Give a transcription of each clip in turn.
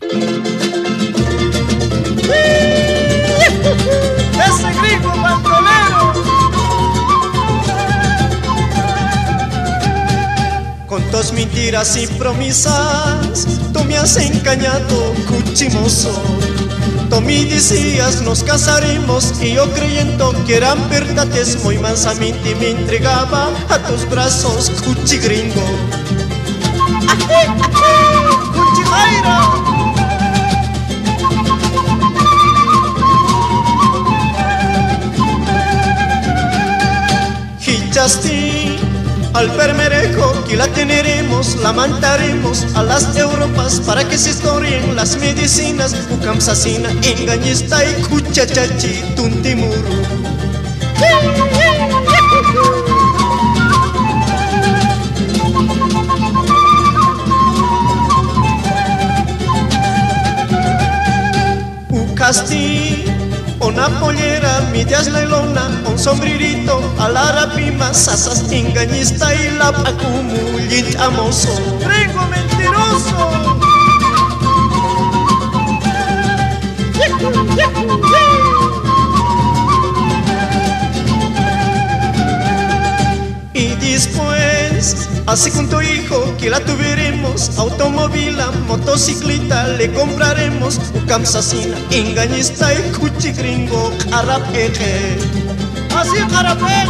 ¡Ese gringo bandolero! Con tus mentiras y promesas, tú me has engañado, cuchimoso. Tú me decías nos casaremos y yo creyendo que eran verdades muy mansamente me entregaba a tus brazos, cuchi gringo. Al permerejo que la teneremos, la mandaremos a las Europas para que se historien las medicinas. Ucamsasina, engañista y cuchachachi, tuntimuru. Ucasti, una pollera, medias la lona, un sombrerito, a la rapima, sasas engañista y la pacumulit amoso. ¡Gringo mentiroso! Así con tu hijo que la tuviéramos, automóvil, motocicleta le compraremos, camsasina, engañista y cuchi gringo, carapeje. Así carapeje.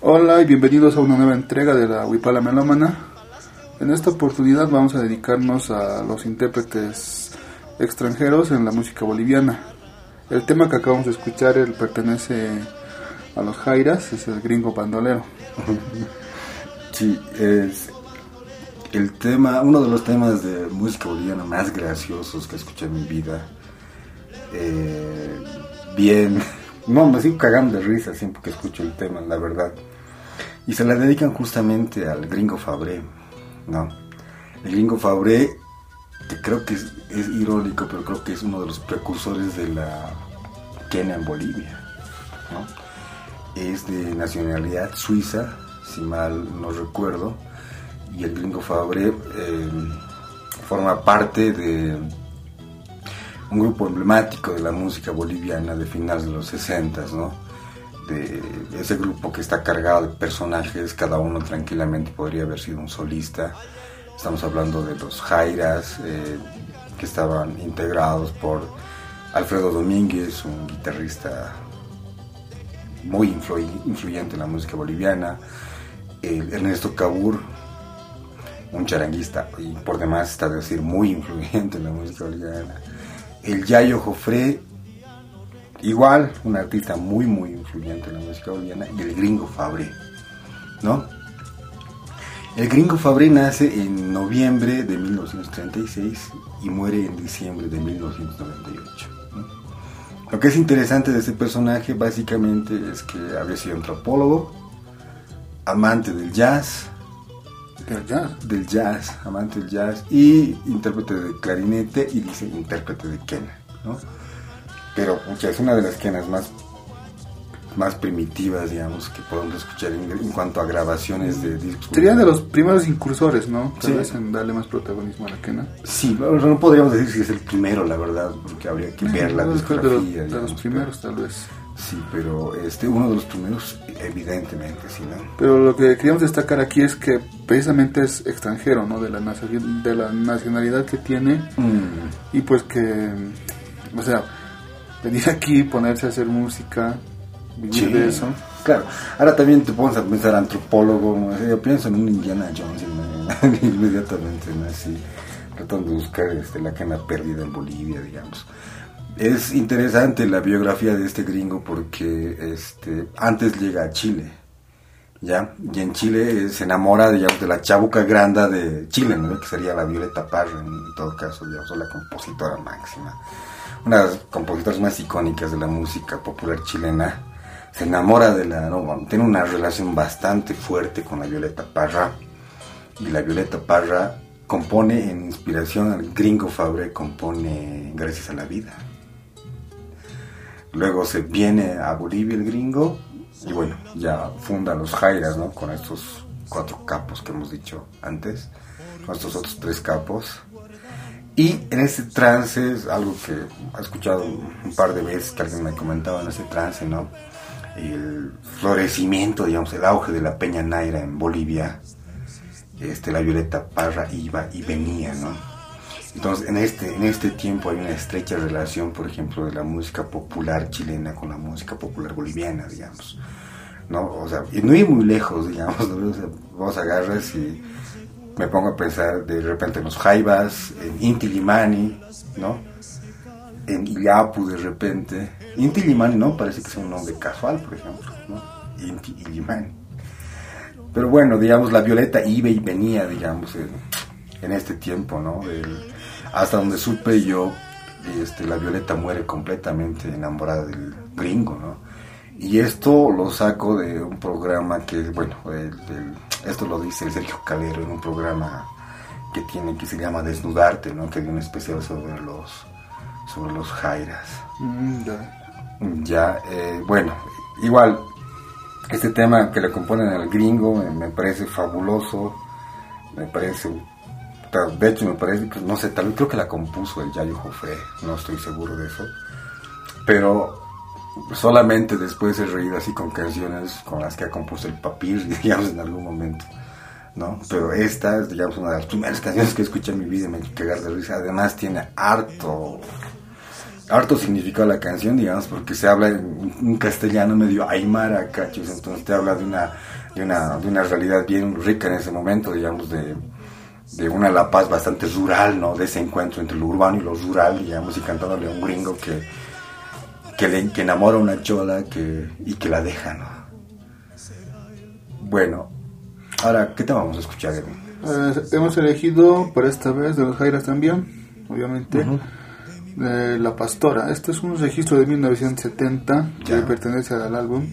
Hola y bienvenidos a una nueva entrega de la Huipala Melómana. En esta oportunidad vamos a dedicarnos a los intérpretes extranjeros en la música boliviana. El tema que acabamos de escuchar pertenece a los Jairas, es el gringo bandolero. Sí, es el tema, uno de los temas de música boliviana más graciosos que escuché en mi vida. Eh, bien, no, me sigo cagando de risa siempre que escucho el tema, la verdad. Y se la dedican justamente al gringo Fabré, ¿no? El gringo Fabré, creo que es, es irónico, pero creo que es uno de los precursores de la quena en Bolivia, ¿no? Es de nacionalidad suiza, si mal no recuerdo, y el gringo Fabré eh, forma parte de un grupo emblemático de la música boliviana de finales de los 60, ¿no? De ese grupo que está cargado de personajes, cada uno tranquilamente podría haber sido un solista. Estamos hablando de los Jairas, eh, que estaban integrados por Alfredo Domínguez, un guitarrista muy influ- influyente en la música boliviana, el Ernesto Cabur, un charanguista y por demás está de decir muy influyente en la música boliviana, el Yayo Jofré, igual un artista muy muy influyente en la música boliviana, y el Gringo Fabré, ¿no? El Gringo Fabré nace en noviembre de 1936 y muere en diciembre de 1998. ¿no? Lo que es interesante de este personaje básicamente es que había sido antropólogo, amante del jazz, Del jazz. del jazz, amante del jazz y intérprete de clarinete y dice intérprete de quena, ¿no? Pero es una de las quenas más más primitivas, digamos, que podemos escuchar en, en cuanto a grabaciones de discos. Sería de los primeros incursores, ¿no? Tal Sí. vez en darle más protagonismo a la quena. Sí, no, no podríamos decir si es el primero, la verdad, porque habría que ver la de los, discografía. de los primeros, tal vez. sí, pero este, uno de los primeros, evidentemente, sí, ¿no? Pero lo que queríamos destacar aquí es que precisamente es extranjero, ¿no? De la, de la nacionalidad que tiene Mm, y pues que, o sea, venir aquí, ponerse a hacer música, vivir Sí, de eso. Claro, ahora también te pones a pensar antropólogo, ¿no? yo pienso en un Indiana Jones ¿no? inmediatamente, ¿no? Así, tratando de buscar este, la cana perdida en Bolivia, digamos. Es interesante la biografía de este gringo porque este, antes llega a Chile, ¿ya? Y en Chile eh, se enamora, digamos, de la chabuca granda de Chile, ¿no? Que sería la Violeta Parra, en todo caso, digamos, o la compositora máxima. Una de las compositoras más icónicas de la música popular chilena se enamora de la, no, tiene una relación bastante fuerte con la Violeta Parra y la Violeta Parra compone en inspiración al gringo Fabre compone Gracias a la vida. Luego se viene a Bolivia el gringo y bueno, ya fundan los Jairas, ¿no? Con estos cuatro capos que hemos dicho antes, con estos otros tres capos. Y en ese trance, es algo que he escuchado un par de veces que alguien me comentaba en ese trance, ¿no? El florecimiento, digamos, el auge de la Peña Naira en Bolivia, este, la Violeta Parra iba y venía, ¿no? Entonces, en este, en este tiempo hay una estrecha relación, por ejemplo, de la música popular chilena con la música popular boliviana, digamos. ¿no? O sea, y no ir muy lejos, digamos, vos agarras y me pongo a pensar de repente en los Jaivas, en Inti Limani, ¿no? En Illapu de repente. Inti Limani, ¿no? Parece que es un nombre casual, por ejemplo, ¿no? Inti Limani. Pero bueno, digamos, la Violeta iba y venía, digamos, en, este tiempo, ¿no? El, hasta donde supe yo, este, la Violeta muere completamente enamorada del gringo, ¿no? Y esto lo saco de un programa que, bueno, esto lo dice el Sergio Calero en un programa que tiene que se llama Desnudarte, ¿no? Que hay un especial sobre los sobre los Jairas. Mm, ya, eh, bueno, igual este tema que le componen al gringo me parece fabuloso, me parece de hecho me parece no sé, tal vez creo que la compuso el Yayo Jofre, no estoy seguro de eso. Pero solamente después he reído así con canciones con las que ha compuesto el papir, digamos, en algún momento. ¿no? Pero esta es, digamos, una de las primeras canciones que escuché en mi vida y me cagar de risa. Además tiene harto, harto significado la canción, digamos, porque se habla en un castellano medio aymara, cachos, entonces te habla de una, de una, de una realidad bien rica en ese momento, digamos, de de una La Paz bastante rural, ¿no? De ese encuentro entre lo urbano y lo rural, digamos, y cantándole a un gringo que, que, le, que enamora a una chola que, y que la deja, ¿no? Bueno, ahora, ¿qué te vamos a escuchar, eh, hemos elegido por esta vez de los Jairas también, obviamente, La Pastora. Este es un registro de 1970 que pertenece al álbum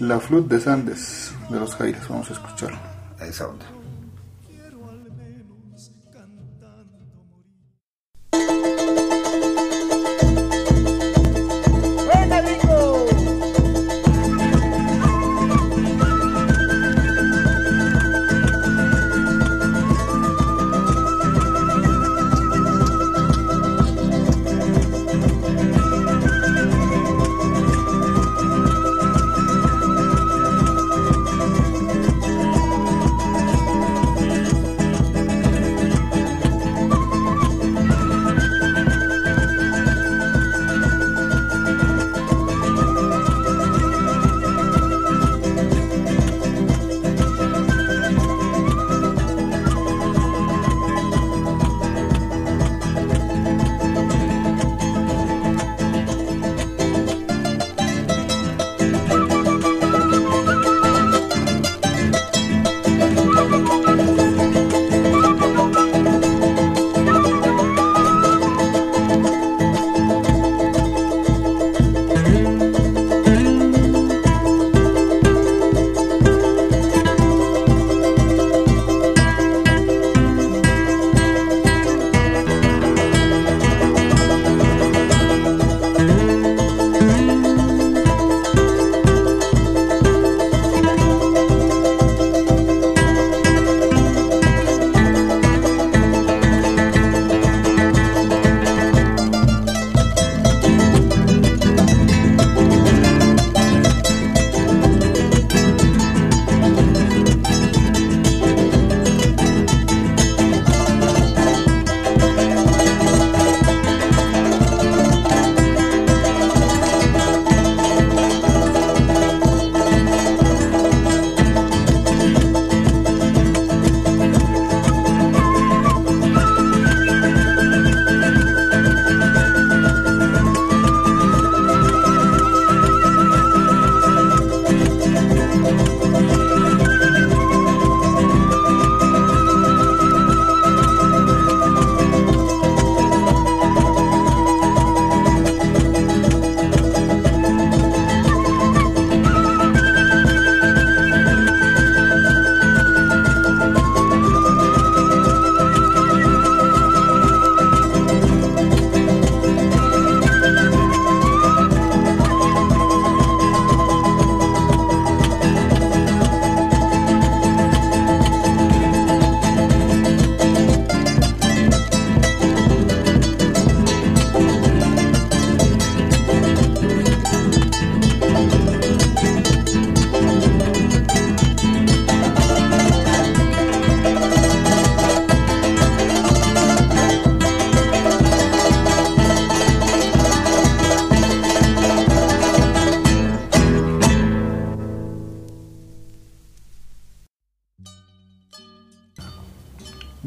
La Flut de Sandes de los Jairas. Vamos a escucharlo. Esa onda.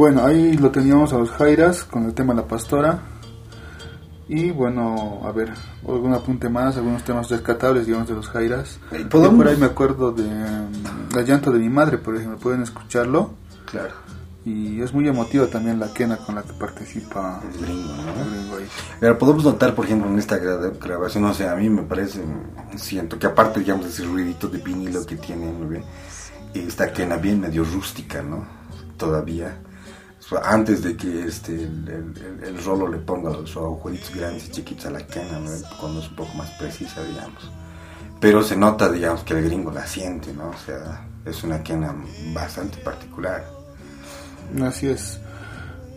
Bueno, ahí lo teníamos a los Jairas con el tema La Pastora. Y bueno, a ver, algún apunte más, algunos temas rescatables, digamos, de los Jairas. Eh, ¿podemos? por ahí me acuerdo de mm, La llanto de mi madre, por ejemplo, pueden escucharlo. Claro. Y es muy emotiva también la quena con la que participa El gringo, el ¿no? gringo ahí. Pero podemos notar, por ejemplo, en esta gra- grabación, o sea, a mí me parece, siento que aparte, digamos, de ese ruidito de vinilo que tiene, ¿no ve? Esta quena bien medio rústica, ¿no? Todavía. Antes de que este, el, el- rolo le ponga los agujeritos grandes y chiquitos a la quena, ¿no? Cuando es un poco más precisa, digamos. Pero se nota, digamos, que el gringo la siente, ¿no? O sea, es una quena bastante particular. Así es.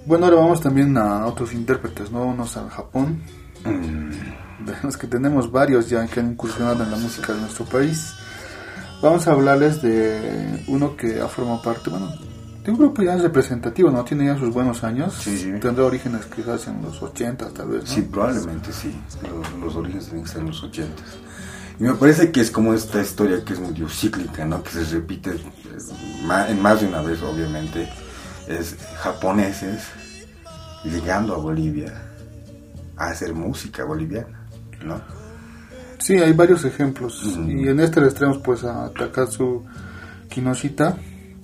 Bueno, ahora vamos también a otros intérpretes, ¿no? Unos al Japón. Mm, de los que tenemos varios ya que han incursionado en la música de nuestro país. Vamos a hablarles de uno que ha formado parte, bueno, de un grupo ya representativo, ¿no? Tiene ya sus buenos años. Sí, sí. Tendrá orígenes quizás en los 80 tal vez, ¿no? Sí, probablemente sí. Los, los orígenes tienen que ser en los ochentas. Y me parece que es como esta historia que es medio cíclica, ¿no? Que se repite eh, en más de una vez, obviamente. Es japoneses llegando a Bolivia a hacer música boliviana, ¿no? Sí, hay varios ejemplos. Y en este les traemos pues a Takatsu Kinoshita,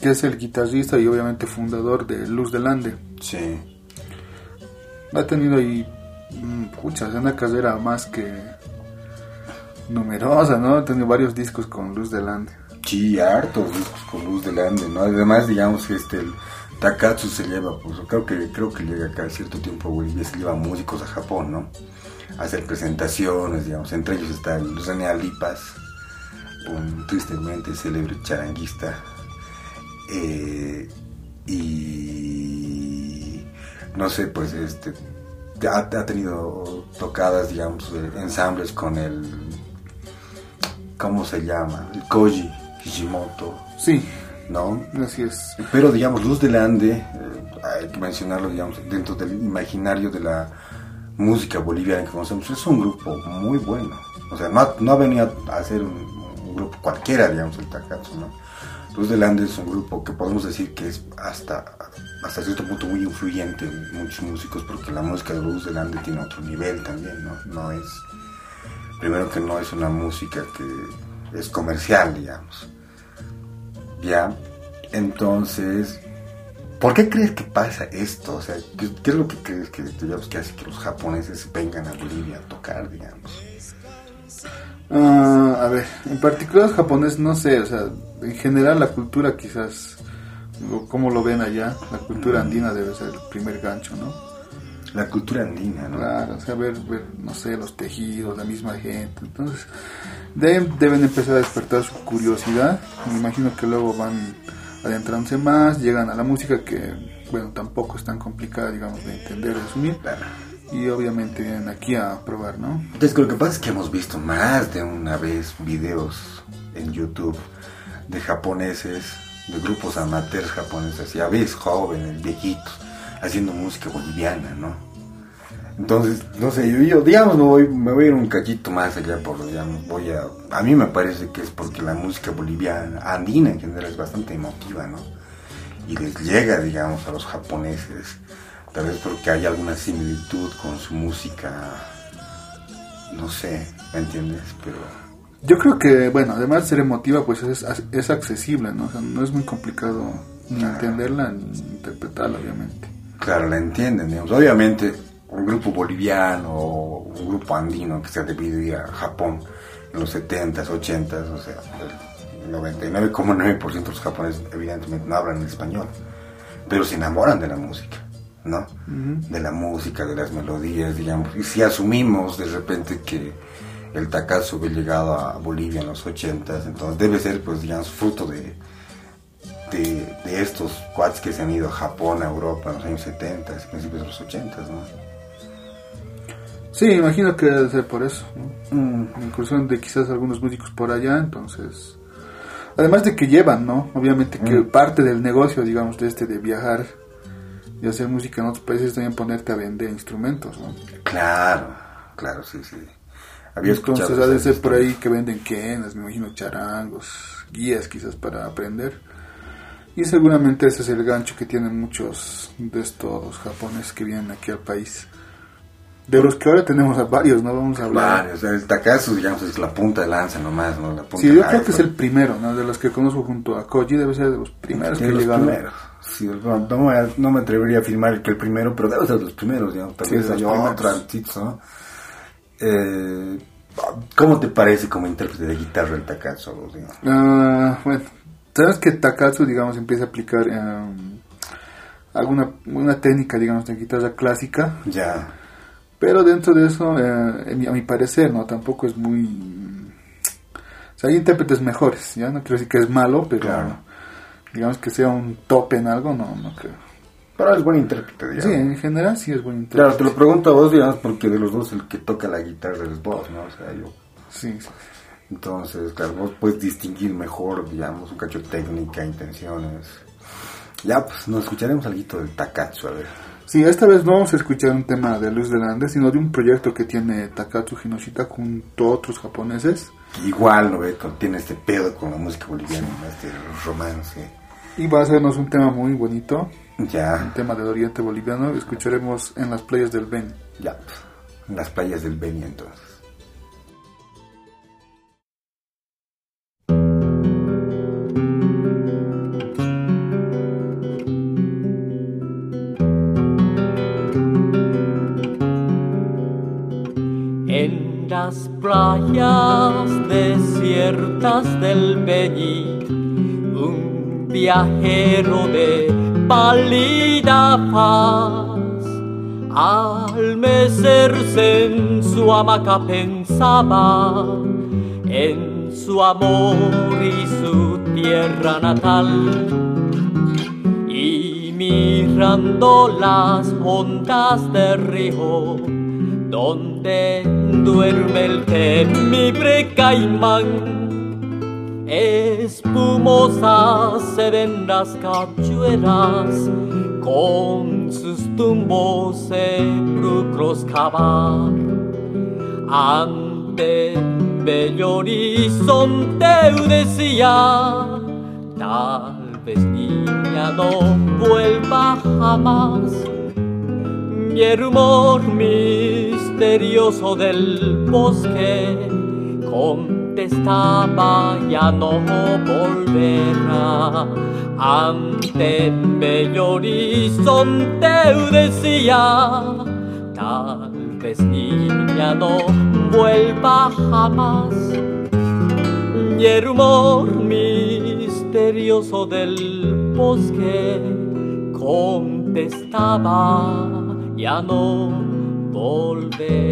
que es el guitarrista y obviamente fundador de Luz del Ande. Sí. Ha tenido ahí, mm, pucha, una carrera más que numerosa, ¿no? Ha tenido varios discos con Luz del Ande. Sí, hartos discos con luz delante, ¿no? Además, digamos que este, el Takatsu se lleva, pues creo que, creo que llega cada cierto tiempo a Bolivia, se lleva músicos a Japón, ¿no? A hacer presentaciones, digamos, entre ellos está el René Alipas, un tristemente célebre charanguista, eh, y no sé, pues este, ha, ha tenido tocadas, digamos, eh, ensambles con el ¿cómo se llama? El Koji Kishimoto, Sí, ¿no? así es. Pero, digamos, Luz del Ande, eh, hay que mencionarlo, digamos, dentro del imaginario de la música boliviana que conocemos, es un grupo muy bueno. O sea, no, ha- no ha venido a ser un, un grupo cualquiera, digamos, el Takatsu, ¿no? Luz del Ande es un grupo que podemos decir que es hasta, hasta cierto punto muy influyente en muchos músicos, porque la música de Luz del Ande tiene otro nivel también, ¿no? No es primero que no es una música que es comercial, digamos. Ya, entonces, ¿por qué crees que pasa esto? O sea, ¿qué, qué es lo que crees que, digamos, que hace que los japoneses vengan a Bolivia a tocar, digamos? Ah, a ver, en particular los japoneses, no sé, o sea, en general la cultura quizás, como lo ven allá, la cultura andina debe ser el primer gancho, ¿no? La cultura andina, ¿no? Claro, o sea, ver, ver, no sé, los tejidos, la misma gente. Entonces, deben, deben empezar a despertar su curiosidad. Me imagino que luego van adentrándose más, llegan a la música que, bueno, tampoco es tan complicada, digamos, de entender, de asumir. Y obviamente vienen aquí a probar, ¿no? Entonces, lo que pasa es que hemos visto más de una vez videos en YouTube de japoneses, de grupos amateurs japoneses, ya ves, jóvenes, viejitos, haciendo música boliviana, ¿no? Entonces, no sé, yo, yo, digamos, me voy, me voy a ir un cachito más allá, por, digamos, voy a... A mí me parece que es porque la música boliviana, andina en general, es bastante emotiva, ¿no? Y les llega, digamos, a los japoneses, tal vez porque hay alguna similitud con su música no sé, ¿me entiendes? Pero Yo creo que, bueno, además de ser emotiva, pues es, es accesible, ¿no? O sea, no es muy complicado ni entenderla ni interpretarla, obviamente. claro, la entienden, digamos. Obviamente, un grupo boliviano o un grupo andino que se ha debido ir a Japón en los 70s, 80s, o sea, el 99,9% de los japoneses evidentemente no hablan español, pero se enamoran de la música, ¿no? De la música, de las melodías, digamos. Y si asumimos de repente que el Takazo había llegado a Bolivia en los 80s, entonces debe ser, pues, digamos, fruto de, de, de estos cuads que se han ido a Japón, a Europa en los años 70, principios de los 80, ¿no? Sí, imagino que debe ser por eso, ¿no? Mm, incursión de quizás algunos músicos por allá, entonces... Además de que llevan, ¿no? Obviamente que Mm. parte del negocio, digamos, de este de viajar y hacer música en otros países también ponerte a vender instrumentos, ¿no? claro, claro, sí, sí. Había Entonces ha de ser por ahí que venden quenas, me imagino charangos, guías quizás para aprender. Y seguramente ese es el gancho que tienen muchos de estos japoneses que vienen aquí al país. De los que ahora tenemos a varios, ¿no? Vamos a hablar. Varios, el Takasu, digamos, es la punta de lanza nomás, ¿no? La punta Sí, yo creo que es el primero, ¿no? De los que conozco junto a Koji, debe ser de los primeros De que los llegaron. primeros. Sí, no, no me, no me atrevería a afirmar que el primero, pero debe ser los primeros, digamos. Tal Sí, vez hay otro. Eh, ¿Cómo te parece como intérprete de guitarra el Takasu? digamos? Ah, bueno, sabes que Takatsu, digamos, empieza a aplicar eh, alguna una técnica, digamos, de guitarra clásica, Ya. pero dentro de eso, eh, a mi parecer, no, tampoco es muy, o sea, hay intérpretes mejores, ya no quiero decir que es malo, pero Claro. Digamos que sea un top en algo, no, no creo. Pero es buen intérprete, digamos. Sí, en general sí es buen intérprete. Claro, te lo pregunto a vos, digamos, porque de los dos el que toca la guitarra es vos, ¿no? O sea, yo. Sí, sí. Entonces, claro, vos puedes distinguir mejor, digamos, un cacho de técnica, intenciones. Ya, pues nos escucharemos algo del Takatsu, a ver. Sí, esta vez no vamos a escuchar un tema de Luz del Andes, sino de un proyecto que tiene Takatsu Hinoshita junto a otros japoneses. Igual, ¿no ve? Tiene este pedo con la música boliviana, este romance. Y va a hacernos un tema muy bonito, un Ya, tema del oriente boliviano. Escucharemos en las playas del Beni. ya, en las playas del Beni entonces. En las playas desiertas del Beni, un viajero de pálida faz, al mecerse en su hamaca pensaba en su amor y su tierra natal. Y mirando las ondas del río donde duerme el temible caimán espumosas se ven las cachuelas con sus tumbos sepulcros cavar. Ante bello horizonte decía tal vez niña no vuelva jamás y el rumor misterioso del bosque contestaba ya no volverá ante bello horizonte decía tal vez niña no vuelva jamás y el rumor misterioso del bosque contestaba ya no volverá.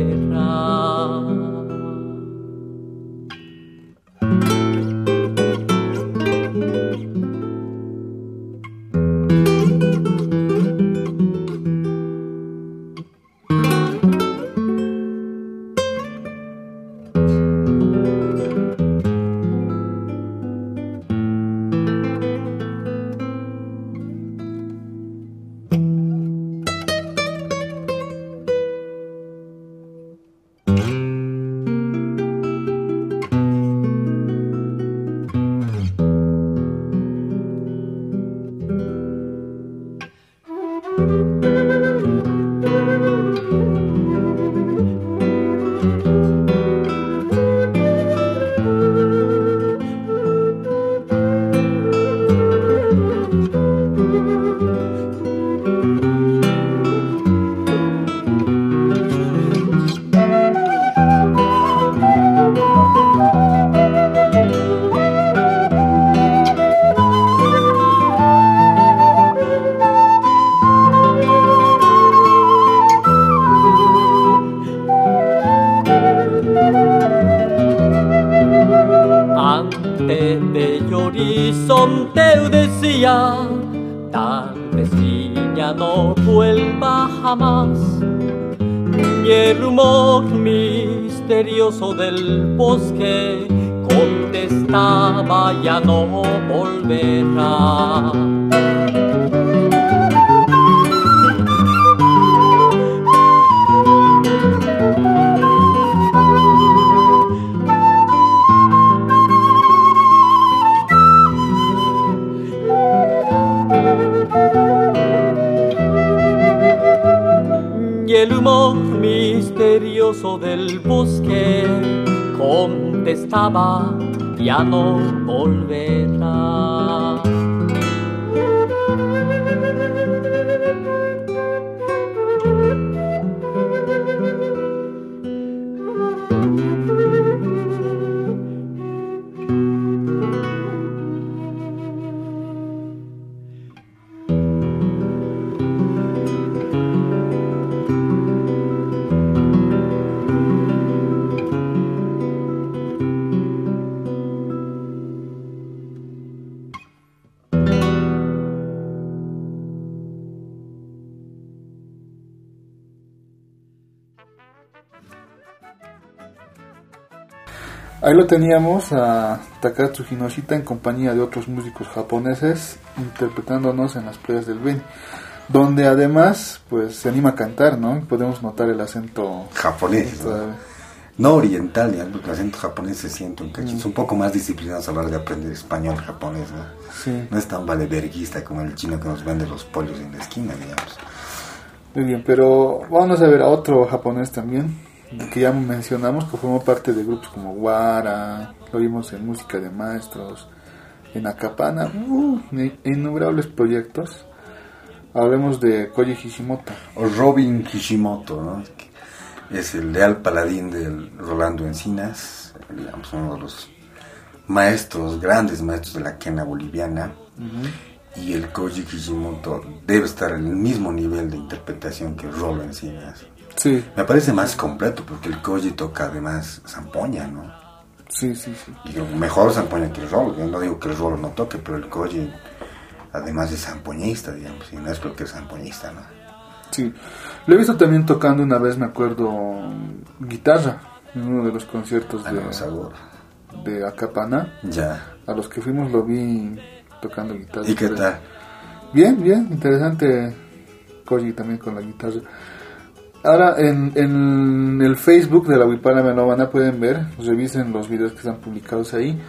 Teníamos a Takatsu Hinoshita en compañía de otros músicos japoneses interpretándonos en las playas del Beni, donde además pues se anima a cantar, ¿no? Podemos notar el acento Japonés, ¿no? oriental, ya, porque el acento japonés se siente un cachito. Es un poco más disciplinados a la hora de aprender español japonés, ¿no? Sí, No es tan valeverguista como el chino que nos vende los pollos en la esquina, digamos. muy bien, pero vamos a ver a otro japonés también, que ya mencionamos, que formó parte de grupos como Wara, lo vimos en Música de Maestros, en Akapana, uh, innumerables proyectos. Hablemos de Koji Hishimoto. O Robin Kishimoto, ¿no? Es el leal paladín del Rolando Encinas, digamos, uno de los maestros, grandes maestros de la quena boliviana. Y el Koji Kishimoto debe estar en el mismo nivel de interpretación que Rolo Encinas. Sí, Me parece más completo porque el Koji toca además zampoña, ¿no? sí, sí, sí. Y mejor zampoña que el Rolo. Yo no digo que el Rolo no toque, pero el Koji además es zampoñista, digamos, y no es porque es zampoñista, ¿no? Sí, lo he visto también tocando una vez, me acuerdo, guitarra en uno de los conciertos A de, no de Acapana. Ya. A los que fuimos lo vi tocando guitarra. ¿Y qué tal? Bien, bien, interesante Koji también con la guitarra. Ahora en, en el Facebook de la Wipala Melómana pueden ver, revisen los videos que están publicados ahí.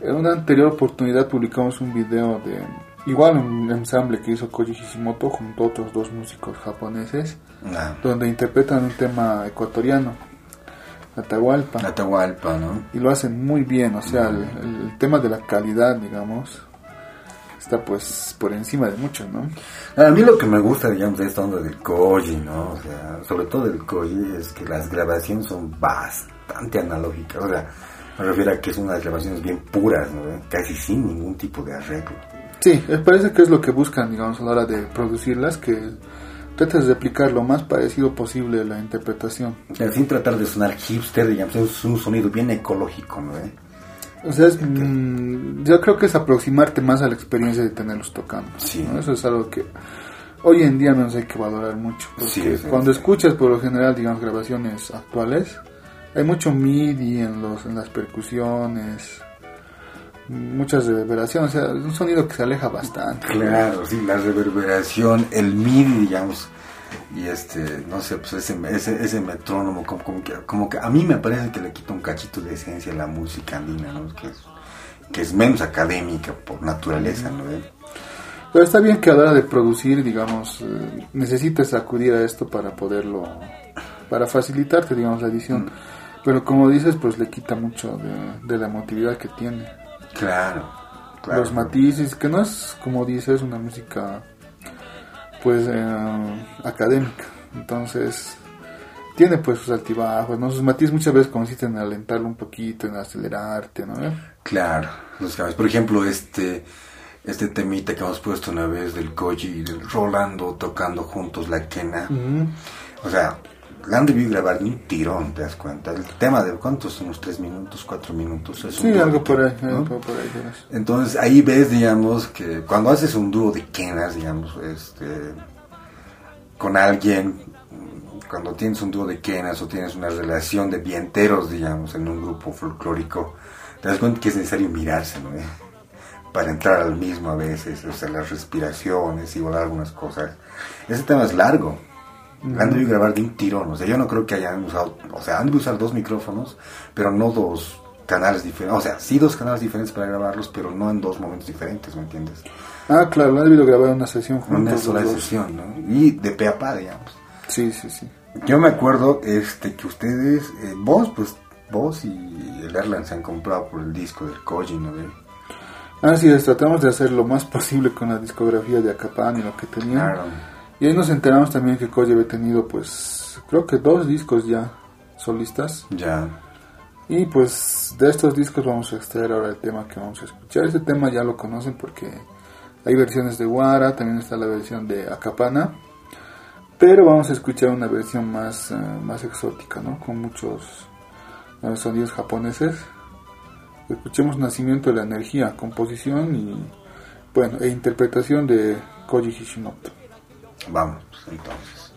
En una anterior oportunidad publicamos un video de igual un ensamble que hizo Koji Hishimoto junto a otros dos músicos japoneses Nah. donde interpretan un tema ecuatoriano, Atahualpa, Atahualpa, ¿no? y lo hacen muy bien, o sea, el, el tema de la calidad, digamos, está pues por encima de muchos, ¿no? A mí lo que me gusta, digamos, de esta onda del Koji, ¿no? O sea, sobre todo del Koji, es que las grabaciones son bastante analógicas. O sea, me refiero a que son unas grabaciones bien puras, ¿no? Casi sin ningún tipo de arreglo. Sí, me parece que es lo que buscan, digamos, a la hora de producirlas, que trates de aplicar lo más parecido posible la interpretación. Sin tratar de sonar hipster, digamos, es un sonido bien ecológico, ¿no? ¿Eh? O sea, es, mm, yo creo que es aproximarte más a la experiencia de tenerlos tocando. Sí. ¿no? Eso es algo que hoy en día nos hay que valorar mucho. Porque Sí, cuando sí. escuchas por lo general, digamos, grabaciones actuales, hay mucho MIDI en, los, en las percusiones, muchas reverberaciones, o sea, es un sonido que se aleja bastante. Claro, sí, la reverberación, el MIDI, digamos, y este, no sé, pues ese, ese, ese metrónomo, como, como que, como que a mí me parece que le quita un cachito de esencia a la música andina, ¿no? Que es, que es menos académica por naturaleza, ¿no? Pero está bien que a la hora de producir, digamos, eh, necesites acudir a esto para poderlo, para facilitarte, digamos, la edición. Pero como dices, pues le quita mucho de, de la emotividad que tiene. Claro, claro. Los matices, que no es, como dices, una música, pues, eh, académica. Entonces, tiene pues sus altibajos, ¿no? Sus matices muchas veces consisten en alentarlo un poquito, en acelerarte, ¿no? Claro, los cambios. Por ejemplo, este este temita que hemos puesto una vez del Koji y del Rolando tocando juntos la quena. O sea, la han debido grabar de un tirón, ¿te das cuenta? El tema de cuántos, unos tres minutos, cuatro minutos. Es un Sí, dúo algo por ahí, ¿no? algo por ahí. Entonces ahí ves, digamos, que cuando haces un dúo de quenas, digamos, este, con alguien, cuando tienes un dúo de quenas o tienes una relación de vienteros, digamos, en un grupo folclórico, te das cuenta que es necesario mirarse, ¿no? ¿Eh? Para entrar al mismo a veces, o sea, las respiraciones y volar algunas cosas. Ese tema es largo. Han debido grabar de un tirón, o sea, yo no creo que hayan usado, o sea, han debido usar dos micrófonos, pero no dos canales diferentes, o sea, sí dos canales diferentes para grabarlos, pero no en dos momentos diferentes, ¿me entiendes? Ah, claro, han debido grabar una sesión En una juntos. sola sesión, ¿no? Y de pe a pa, digamos. Sí, sí, sí. Yo me acuerdo este que ustedes, eh, vos, pues vos y el Erland se han comprado por el disco del Koji, ¿no? Así es, tratamos de hacer lo más posible con la discografía de Acapan y lo que tenían. Claro. Y ahí nos enteramos también que Koji había tenido, pues, creo que dos discos ya solistas. Ya. Y pues de estos discos vamos a extraer ahora el tema que vamos a escuchar. Este tema ya lo conocen porque hay versiones de Wara, también está la versión de Acapana. Pero vamos a escuchar una versión más, eh, más exótica, ¿no? Con muchos sonidos japoneses. Escuchemos Nacimiento de la Energía, composición y, bueno, e interpretación de Koji Hishimoto. Vamos, entonces.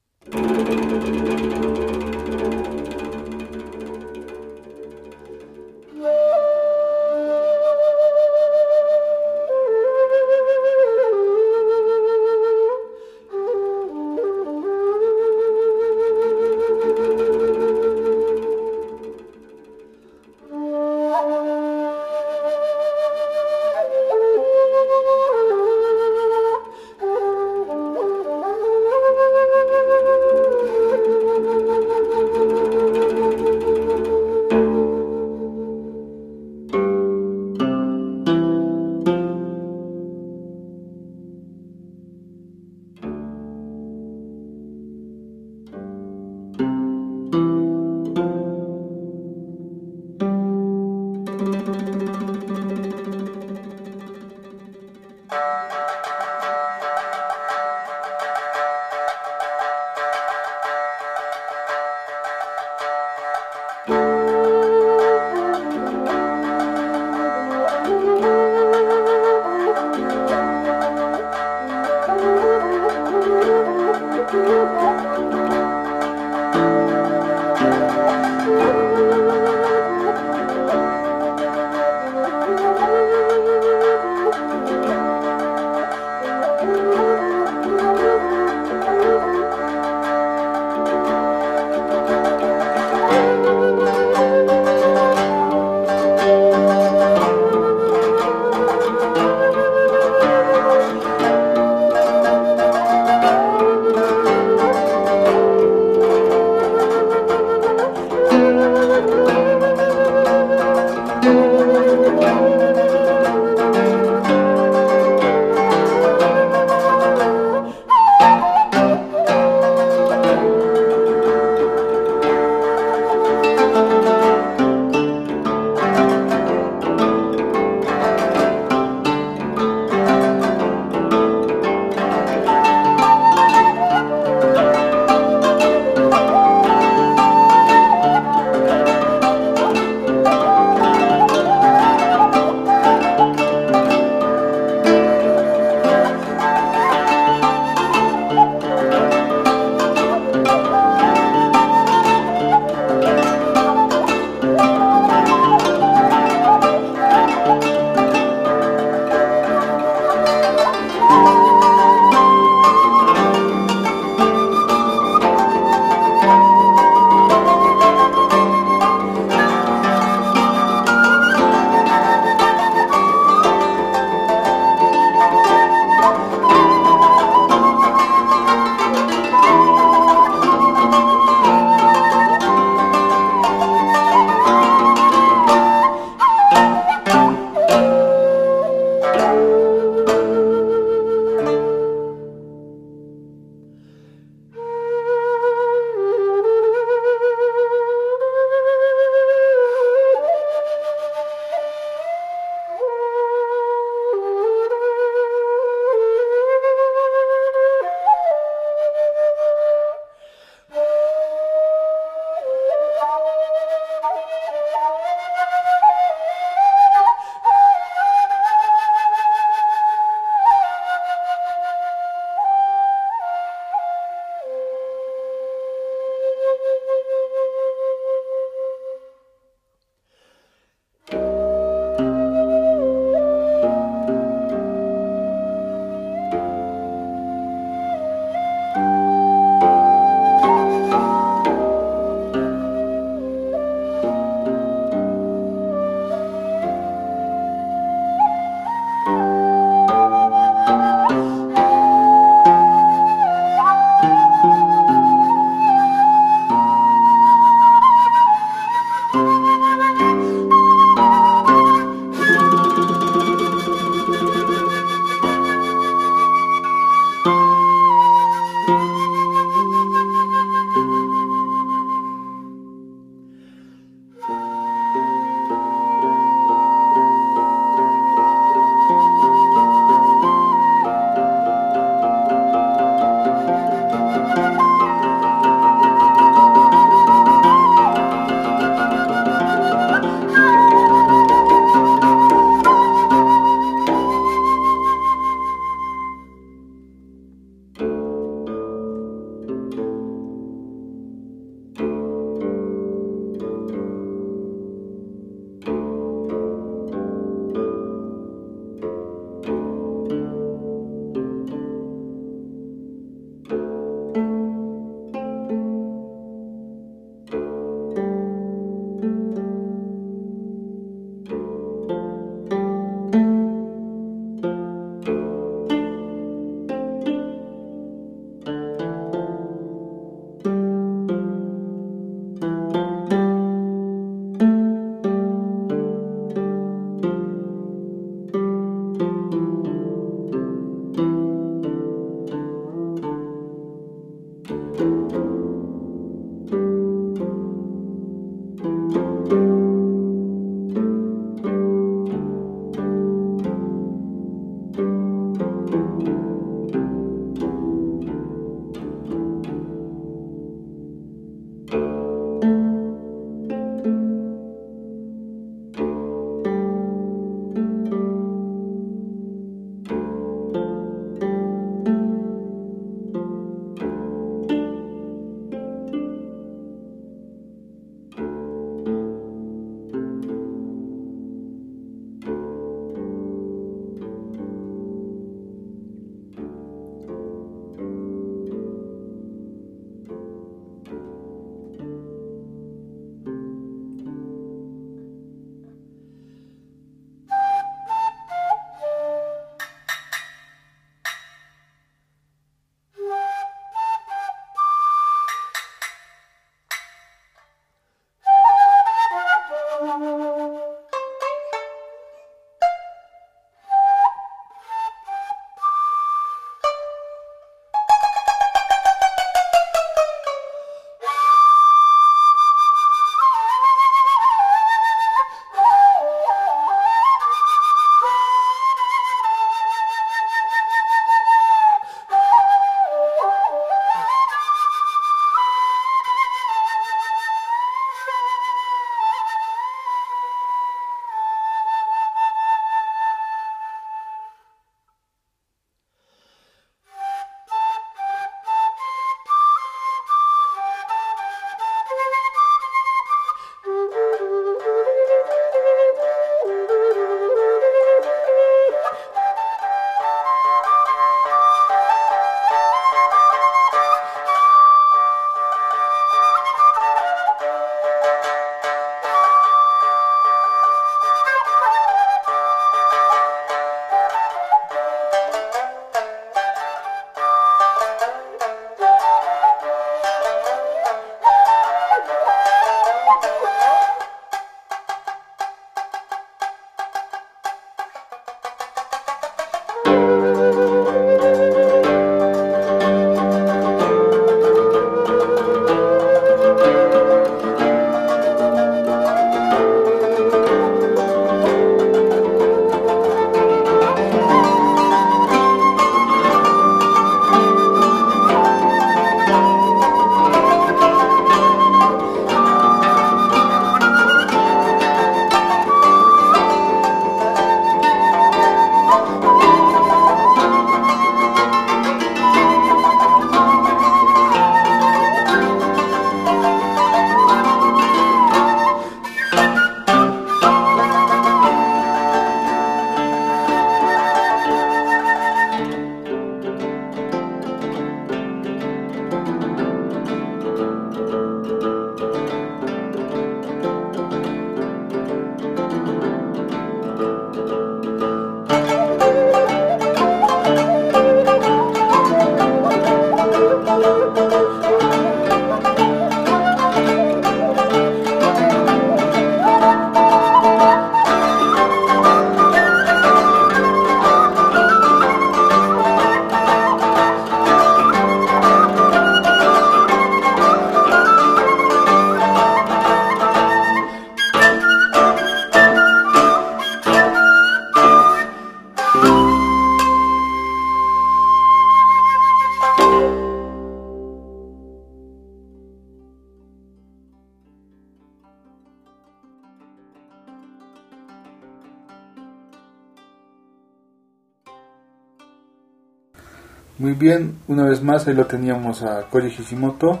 Bien, una vez más ahí lo teníamos a Koji Hishimoto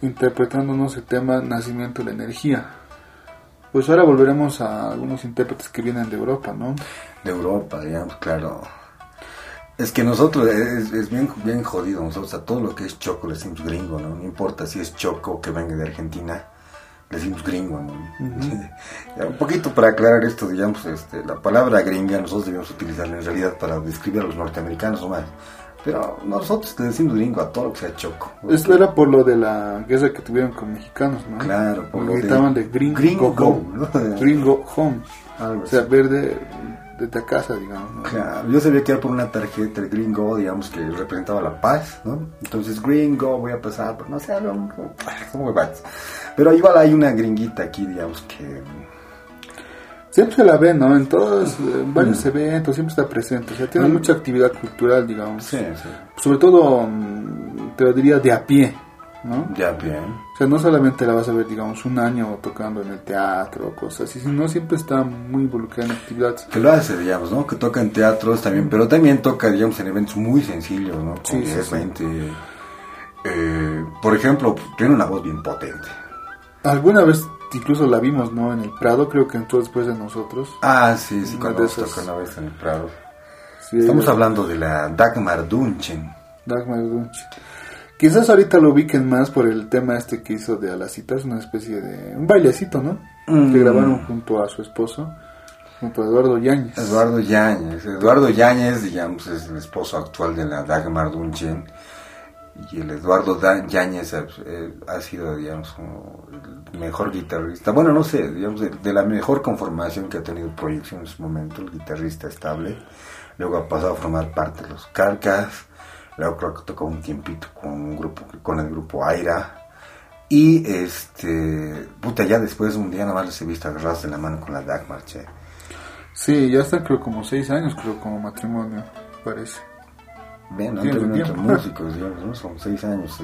interpretándonos el tema Nacimiento de la Energía. Pues ahora volveremos a algunos intérpretes que vienen de Europa, ¿no? De Europa, digamos, claro. Es que nosotros, es, es bien, bien jodido, nosotros a todo lo que es choco le decimos gringo, ¿no? No importa si es choco que venga de Argentina, le decimos gringo, ¿no? Un poquito para aclarar esto, digamos, este, la palabra gringa nosotros debemos utilizarla en realidad para describir a los norteamericanos nomás. Pero nosotros le decimos gringo a todo lo que sea choco. Esto era por lo de la guerra que tuvieron con mexicanos, ¿no? Claro, por lo de- gritaban de, gringo, gringo home, ¿no? gringo home, Algo o sea, así. verde desde casa, digamos. ¿no? Claro, yo sabía que era por una tarjeta, el gringo, digamos, que representaba la paz, ¿no? Entonces, gringo, voy a pasar, pero no sé, no, ¿cómo vas? Pero igual hay una gringuita aquí, digamos, que... Siempre se la ven, ¿no? En todos, en varios eventos, siempre está presente. O sea, tiene Mm. mucha actividad cultural, digamos. Sí, sí. Sobre todo, mm, te lo diría de a pie, ¿no? Ya bien. O sea, no solamente la vas a ver, digamos, un año tocando en el teatro o cosas así, sino siempre está muy involucrada en actividades. Que lo hace, digamos, ¿no? Que toca en teatros también, pero también toca, digamos, en eventos muy sencillos, ¿no? Con Sí, sí, 10, sí. 20. Eh, por ejemplo, tiene una voz bien potente. Alguna vez incluso la vimos, ¿no? En el Prado, creo que entró después de nosotros. Ah, sí, sí, cuando nos toca una vez en el Prado. Sí, Estamos ella- hablando de la Dagmar Dunchen. Dagmar Dunch. Quizás ahorita lo ubiquen más por el tema este que hizo de Alacitas, una especie de... un bailecito, ¿no? Mm. Que grabaron junto a su esposo, junto a Eduardo Yáñez. Eduardo Yáñez. Eduardo Yáñez, digamos, es el esposo actual de la Dagmar Dunchen. Y el Eduardo Yáñez eh, ha sido, digamos, como el mejor guitarrista. Bueno, no sé, digamos, de, la mejor conformación que ha tenido Proyección en su momento, el guitarrista estable. Luego ha pasado a formar parte de los Carcas. Luego creo que tocó un tiempito con un grupo, con el grupo Aira. Y este, puta, ya después un día nada más les he visto agarrados de la mano con la Dagmar, che. Sí, ya están creo como seis años, creo, como matrimonio, parece. Tiene entre tiempo. músicos, digamos, ¿no? Son seis años.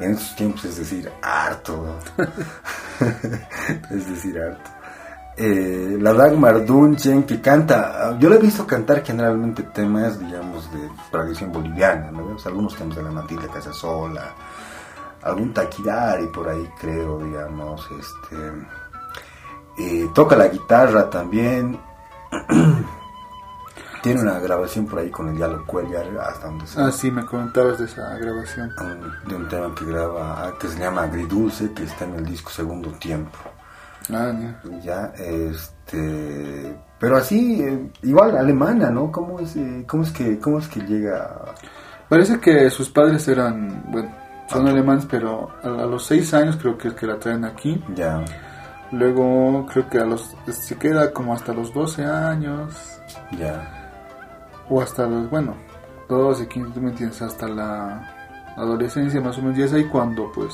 En esos tiempos, es decir, harto. es decir, harto. Eh, la Dagmar Dunchen, que canta, yo la he visto cantar generalmente temas, digamos, de tradición boliviana, ¿no? O sea, algunos temas de la Matilde Casasola, algún taquidari por ahí, creo, digamos, este. eh, toca la guitarra también. Tiene una grabación por ahí con el Yalo Cuellar, hasta donde se Ah, sí, me comentabas de esa grabación. un- de un tema que graba que se llama Agridulce que está en el disco Segundo Tiempo. Ah, ya. ya este pero así eh, igual alemana no cómo es eh, cómo es que cómo es que llega Parece que sus padres eran, bueno, son alemanes, pero a, a los seis años creo que es que la traen aquí. ya. Luego creo que a los se queda como hasta los 12 años. Ya o hasta los, bueno, 12, 15, tú me entiendes, hasta la adolescencia más o menos. Y es ahí cuando pues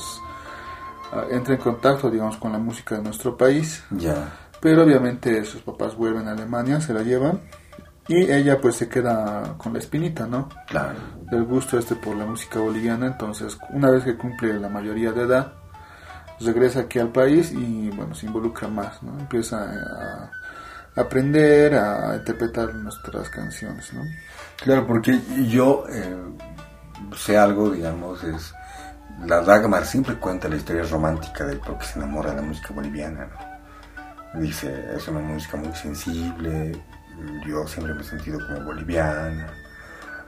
ah, entra en contacto, digamos, con la música de nuestro país. ya Pero obviamente sus papás vuelven a Alemania, se la llevan y ella pues se queda con la espinita, ¿no? claro Del gusto este por la música boliviana. Entonces, una vez que cumple la mayoría de edad, regresa aquí al país y bueno, se involucra más, ¿no? Empieza a aprender a interpretar nuestras canciones, ¿no? claro porque yo eh, sé algo digamos es la Dagmar siempre cuenta la historia romántica del por qué se enamora de la música boliviana ¿no? dice es una música muy sensible yo siempre me he sentido como boliviana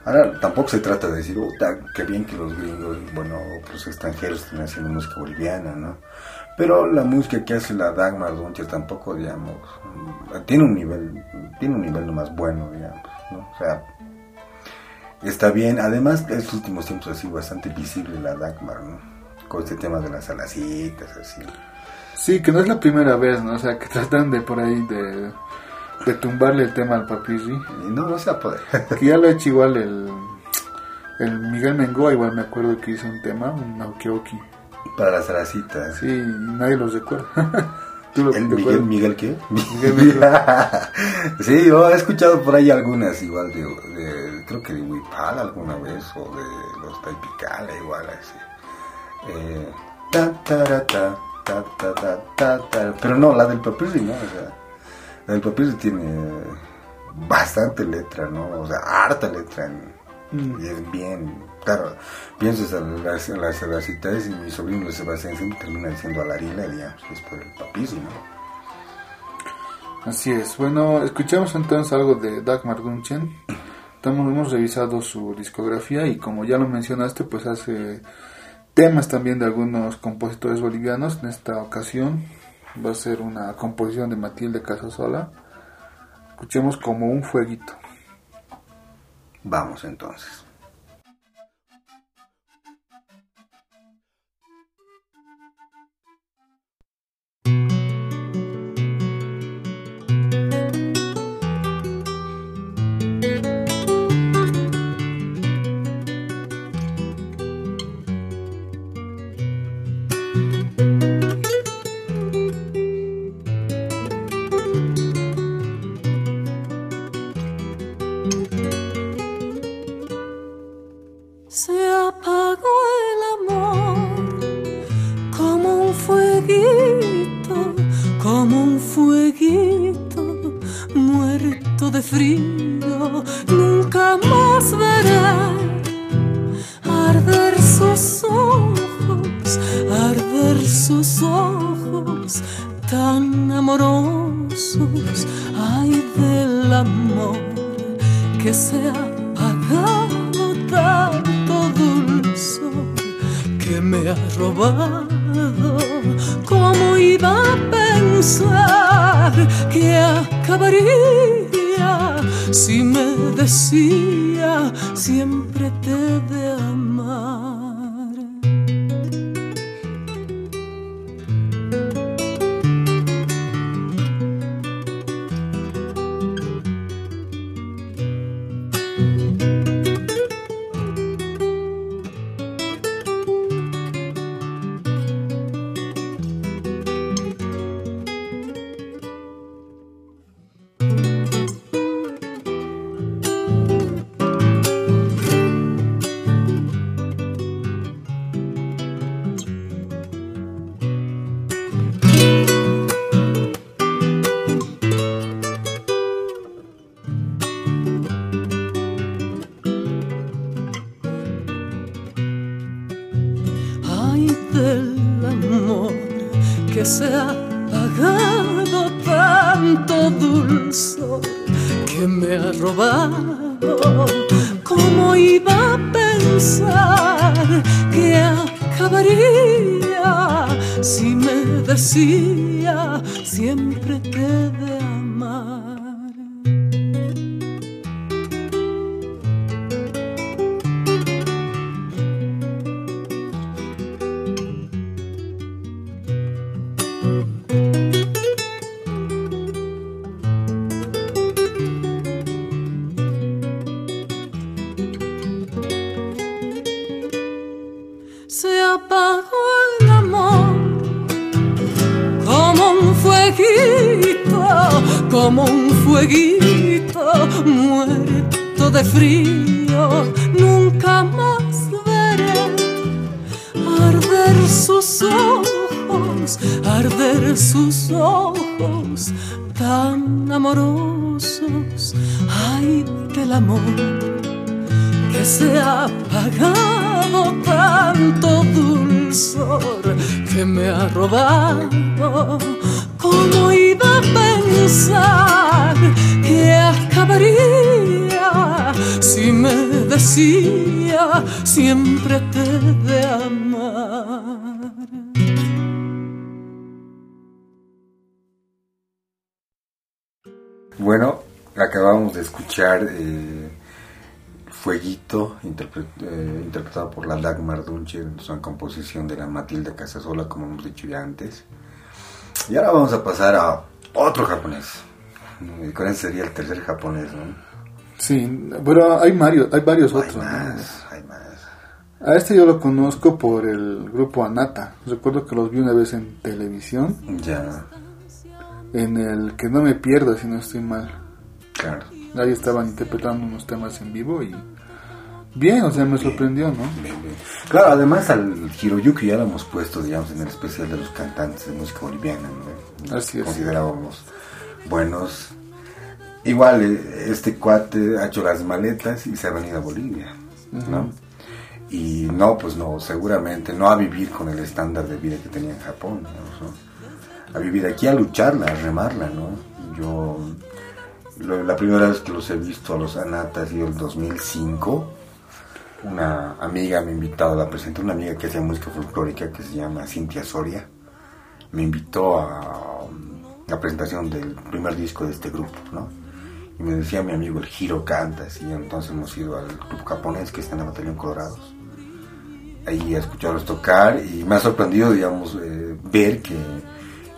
ahora tampoco se trata de decir "Uta, qué bien que los gringos bueno los extranjeros estén haciendo música boliviana no pero la música que hace la Dagmar Duncher tampoco digamos tiene un nivel tiene un nivel nomás bueno digamos no o sea está bien además en estos últimos tiempos ha sido bastante visible la Dagmar no con este tema de las alacitas así Sí, que no es la primera vez, ¿no? O sea, que tratan de por ahí de, de tumbarle el tema al papirri. y no no se va a poder Que ya lo ha hecho igual el, el Miguel Mengoa, igual me acuerdo que hizo un tema, un Aukioki. para las alacitas Sí, nadie los recuerda. ¿Tú lo ¿El? Miguel, Miguel qué? Miguel Miguel. sí, yo he escuchado por ahí algunas igual de, de- creo que de Huipala alguna vez o de los Taipicala igual así. Eh, ta, tara, ta, ta, ta, ta, ta, ta. Pero no, la del papirri no, o sea, la del papirri tiene bastante letra, ¿no? O sea, harta letra en, Mm. Y es bien, claro, piensas en las, en las, en las citas y mi sobrino Sebastián siempre termina diciendo a la harina, digamos, que es por el papismo. Así es. Bueno, escuchamos entonces algo de Dagmar Dunchen. Estamos, hemos revisado su discografía y como ya lo mencionaste, pues hace temas también de algunos compositores bolivianos. En esta ocasión va a ser una composición de Matilde Casasola. Escuchemos como un fueguito. Vamos entonces. frio escuchar eh, Fueguito, interpre- eh, interpretado por la Dagmar Dunche, es una composición de la Matilda Casasola, como hemos dicho ya antes. Y ahora vamos a pasar a otro japonés. Y con ese sería el tercer japonés, ¿no? Sí, pero hay varios, hay varios Hay otros. ¿no? más, hay más. A este yo lo conozco por el grupo Anata. Recuerdo que los vi una vez en televisión, Ya, en el que no me pierdo si no estoy mal. claro. Ahí estaban interpretando unos temas en vivo y bien, o sea, me sorprendió, ¿no? Bien, bien. Claro, además al Hiroyuki ya lo hemos puesto, digamos, en el especial de los cantantes de música boliviana, ¿no? Así es. Considerábamos buenos. igual eh, este cuate ha hecho las maletas y se ha venido a Bolivia, ¿no? Y no, pues no, seguramente no a vivir con el estándar de vida que tenía en Japón, ¿no? a vivir aquí, a lucharla, a remarla, ¿no? Yo, la primera vez que los he visto a los Anata ha sido el 2005. Una amiga me ha invitado, la presenté una amiga que hacía música folclórica que se llama Cintia Soria. Me invitó a um, la presentación del primer disco de este grupo, ¿no? Y me decía mi amigo el Giro Cantas, y entonces hemos ido al grupo japonés que está en la Batallón Colorados ahí a escucharlos tocar y me ha sorprendido, digamos, eh, ver que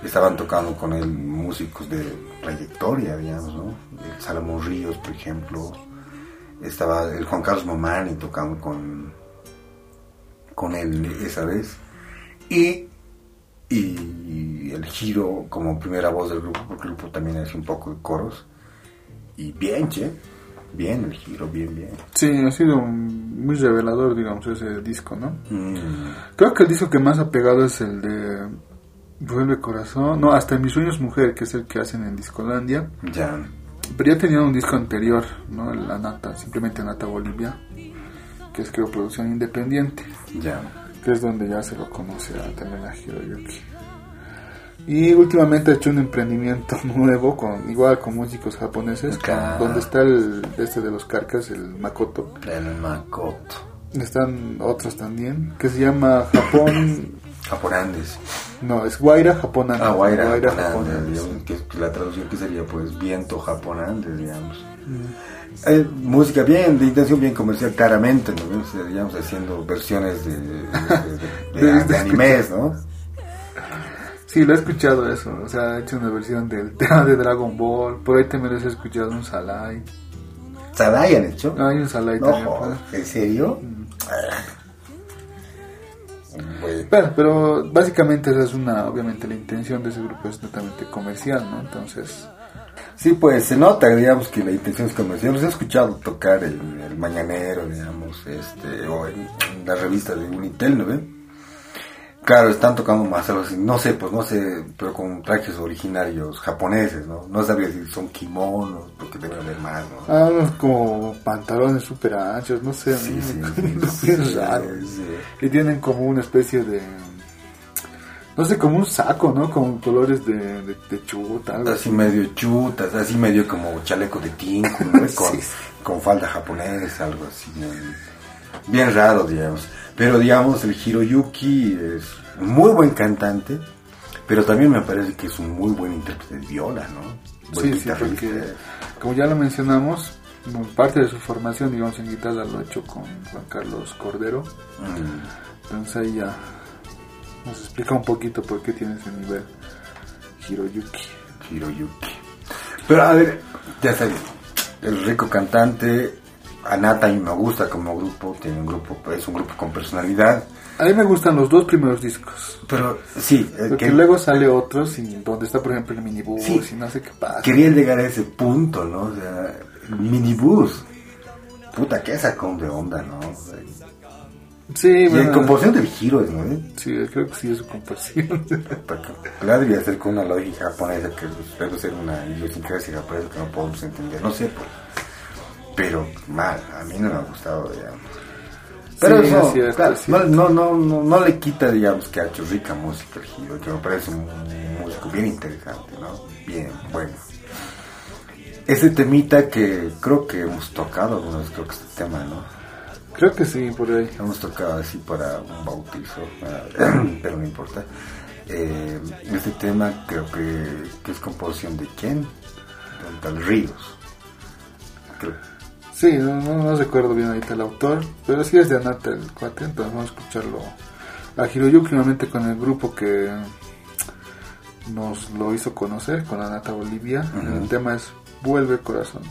estaban tocando con él músicos de trayectoria, digamos, ¿no? El Salomón Ríos, por ejemplo, estaba el Juan Carlos Mamani tocando con, con él esa vez y, y el Giro como primera voz del grupo, porque el grupo también hace un poco de coros y bien, che, bien el Giro, bien, bien. Sí, ha sido muy revelador, digamos, ese disco, ¿no? Mm. Creo que el disco que más ha pegado es el de Vuelve Corazón, no, hasta En Mis Sueños Mujer, que es el que hacen en Discolandia. Ya. Pero ya tenían un disco anterior, ¿no? La Nata, simplemente Nata Bolivia, que es creo producción independiente, Ya. que es donde ya se lo conoce a, también a Hiroyuki. Y últimamente ha hecho un emprendimiento nuevo, con igual con músicos japoneses, con- donde está el este de los carcas, el Makoto. El Makoto. Están otros también, que se llama Japón, Japonandes. no, es Guaira Japonandes. Ah, Guaira, Guaira digamos, que, la traducción que sería pues viento japonandes, digamos. Mm. Eh, música bien, de intención bien comercial, claramente, ¿no? Digamos, haciendo versiones de, de, de- de- de animes, ¿no? Sí, lo he escuchado eso, o sea, he hecho una versión del tema de Dragon Ball, por ahí también les he escuchado un Salai. Sadai han hecho. Ah, hay un Salai No, también. pues. ¿en serio? Mm. Güey. Pero, pero básicamente esa es una, obviamente la intención de ese grupo es netamente comercial, ¿no? Entonces, Sí, pues se nota, digamos, que la intención es comercial. Los he escuchado tocar el, el Mañanero, digamos, este, o en, en la revista de Unitel, ¿no ve? Claro, están tocando más algo así, no sé, pues no sé, pero con trajes originarios japoneses, ¿no? No sabría si son kimonos, porque debe haber más, ¿no? ah, unos como pantalones súper anchos, no sé, Sí, ¿no? sí, Bien sí, sí, raro. Y tienen como una especie de, no sé, como un saco, ¿no? Con colores de, de, de chuta, algo Así medio chutas, así medio como chaleco de tinku, ¿no? con, con falda japonesa, algo así. Bien raro, digamos. Pero digamos, el Hiroyuki es un muy buen cantante, pero también me parece que es un muy buen intérprete de viola, ¿no? Buen Sí, sí, porque como ya lo mencionamos, parte de su formación, digamos, en guitarra lo ha hecho con Juan Carlos Cordero. Mm, Entonces ahí ya nos explica un poquito por qué tiene ese nivel Hiroyuki. Hiroyuki. Pero a ver, ya sabes, el rico cantante, Anata mí me gusta como grupo, tiene un grupo, es un grupo con personalidad. A mí me gustan los dos primeros discos. Pero sí, eh, Porque que- luego sale otros y donde está por ejemplo el minibus Sí. y no sé qué pasa. quería llegar a ese punto, ¿no? O sea, el minibús. Puta, qué sacón de onda, ¿no? O sea, Sí, y en bueno, composición del giro, ¿no? sí, creo que sí es su composición. La debía ser con una lógica japonesa que debe ser una idiosincrasia japonesa que no podemos entender, no sé, pues. Pero mal, a mí no me ha gustado, digamos. Pero Sí, eso, claro, no, no, no, no, no le quita, digamos, que ha hecho rica música el giro, que me parece un músico bien interesante, ¿no? Bien, bueno. Ese temita que creo que hemos tocado alguna vez, creo que este tema, ¿no? creo que sí, por ahí. Hemos tocado así para un bautizo, pero no importa. Eh, este tema creo que, que es composición de quién? De tal Ríos. Creo- Sí, no, no, no recuerdo bien ahorita el autor, pero sí es de Anata el cuate, entonces vamos a escucharlo a Hiroyuki nuevamente con el grupo que nos lo hizo conocer, con Anata Bolivia. El tema es Vuelve Corazón.